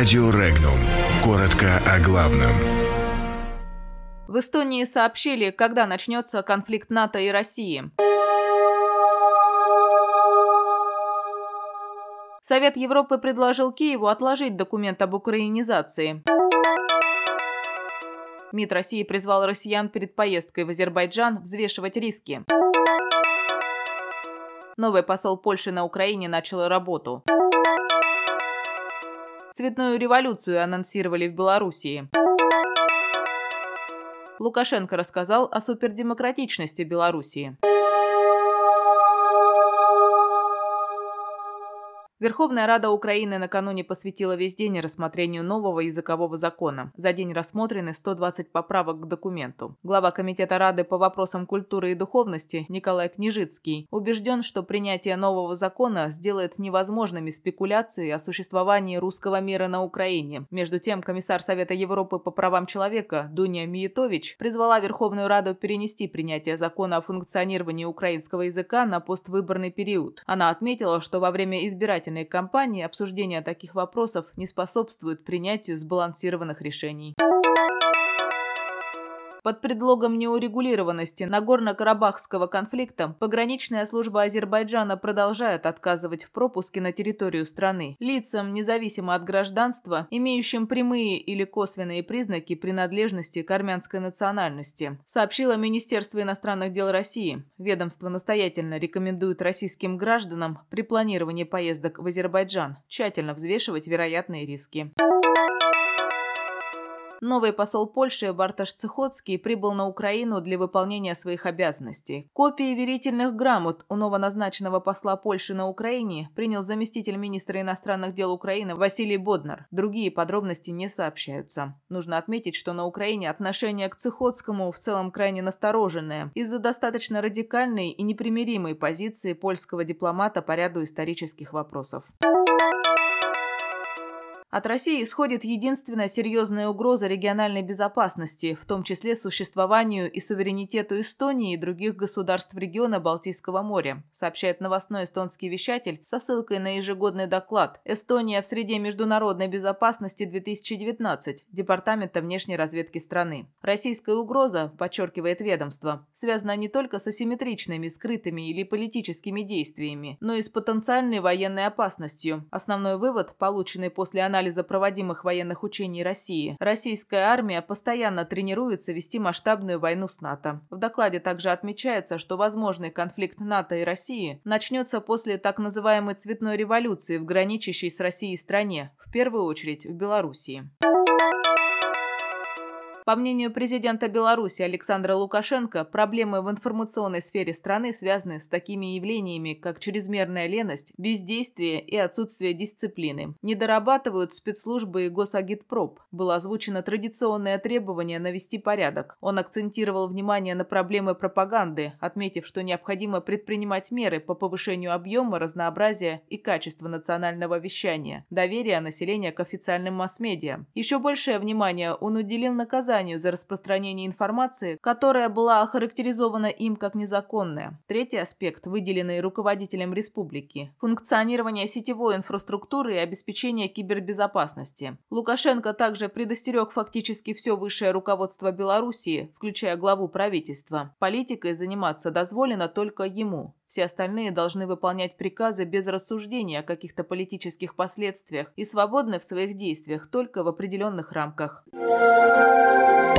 Радио Регнум. Коротко о главном. В Эстонии сообщили, когда начнется конфликт НАТО и России. Совет Европы предложил Киеву отложить документ об украинизации. МИД России призвал россиян перед поездкой в Азербайджан взвешивать риски. Новый посол Польши на Украине начал работу. Цветную революцию анонсировали в Белоруссии. Лукашенко рассказал о супердемократичности Белоруссии. Верховная Рада Украины накануне посвятила весь день рассмотрению нового языкового закона. За день рассмотрены 120 поправок к документу. Глава Комитета Рады по вопросам культуры и духовности Николай Княжицкий убежден, что принятие нового закона сделает невозможными спекуляции о существовании русского мира на Украине. Между тем, комиссар Совета Европы по правам человека Дуня Миетович призвала Верховную Раду перенести принятие закона о функционировании украинского языка на поствыборный период. Она отметила, что во время избирательной избирательной кампании обсуждение таких вопросов не способствует принятию сбалансированных решений. Под предлогом неурегулированности Нагорно-Карабахского конфликта пограничная служба Азербайджана продолжает отказывать в пропуске на территорию страны лицам, независимо от гражданства, имеющим прямые или косвенные признаки принадлежности к армянской национальности, сообщило Министерство иностранных дел России. Ведомство настоятельно рекомендует российским гражданам при планировании поездок в Азербайджан тщательно взвешивать вероятные риски. Новый посол Польши Барташ Цехоцкий прибыл на Украину для выполнения своих обязанностей. Копии верительных грамот у новоназначенного посла Польши на Украине принял заместитель министра иностранных дел Украины Василий Боднар. Другие подробности не сообщаются. Нужно отметить, что на Украине отношение к Цехоцкому в целом крайне настороженное из-за достаточно радикальной и непримиримой позиции польского дипломата по ряду исторических вопросов. От России исходит единственная серьезная угроза региональной безопасности, в том числе существованию и суверенитету Эстонии и других государств региона Балтийского моря, сообщает новостной эстонский вещатель со ссылкой на ежегодный доклад «Эстония в среде международной безопасности 2019» Департамента внешней разведки страны. Российская угроза, подчеркивает ведомство, связана не только с асимметричными, скрытыми или политическими действиями, но и с потенциальной военной опасностью. Основной вывод, полученный после анализа анализа проводимых военных учений России, российская армия постоянно тренируется вести масштабную войну с НАТО. В докладе также отмечается, что возможный конфликт НАТО и России начнется после так называемой цветной революции в граничащей с Россией стране, в первую очередь в Белоруссии. По мнению президента Беларуси Александра Лукашенко, проблемы в информационной сфере страны связаны с такими явлениями, как чрезмерная леность, бездействие и отсутствие дисциплины. Не дорабатывают спецслужбы и госагитпроп. Было озвучено традиционное требование навести порядок. Он акцентировал внимание на проблемы пропаганды, отметив, что необходимо предпринимать меры по повышению объема, разнообразия и качества национального вещания, доверия населения к официальным масс-медиа. Еще большее внимание он уделил наказанию наказанию за распространение информации, которая была охарактеризована им как незаконная. Третий аспект, выделенный руководителем республики – функционирование сетевой инфраструктуры и обеспечение кибербезопасности. Лукашенко также предостерег фактически все высшее руководство Белоруссии, включая главу правительства. Политикой заниматься дозволено только ему. Все остальные должны выполнять приказы без рассуждения о каких-то политических последствиях и свободны в своих действиях только в определенных рамках.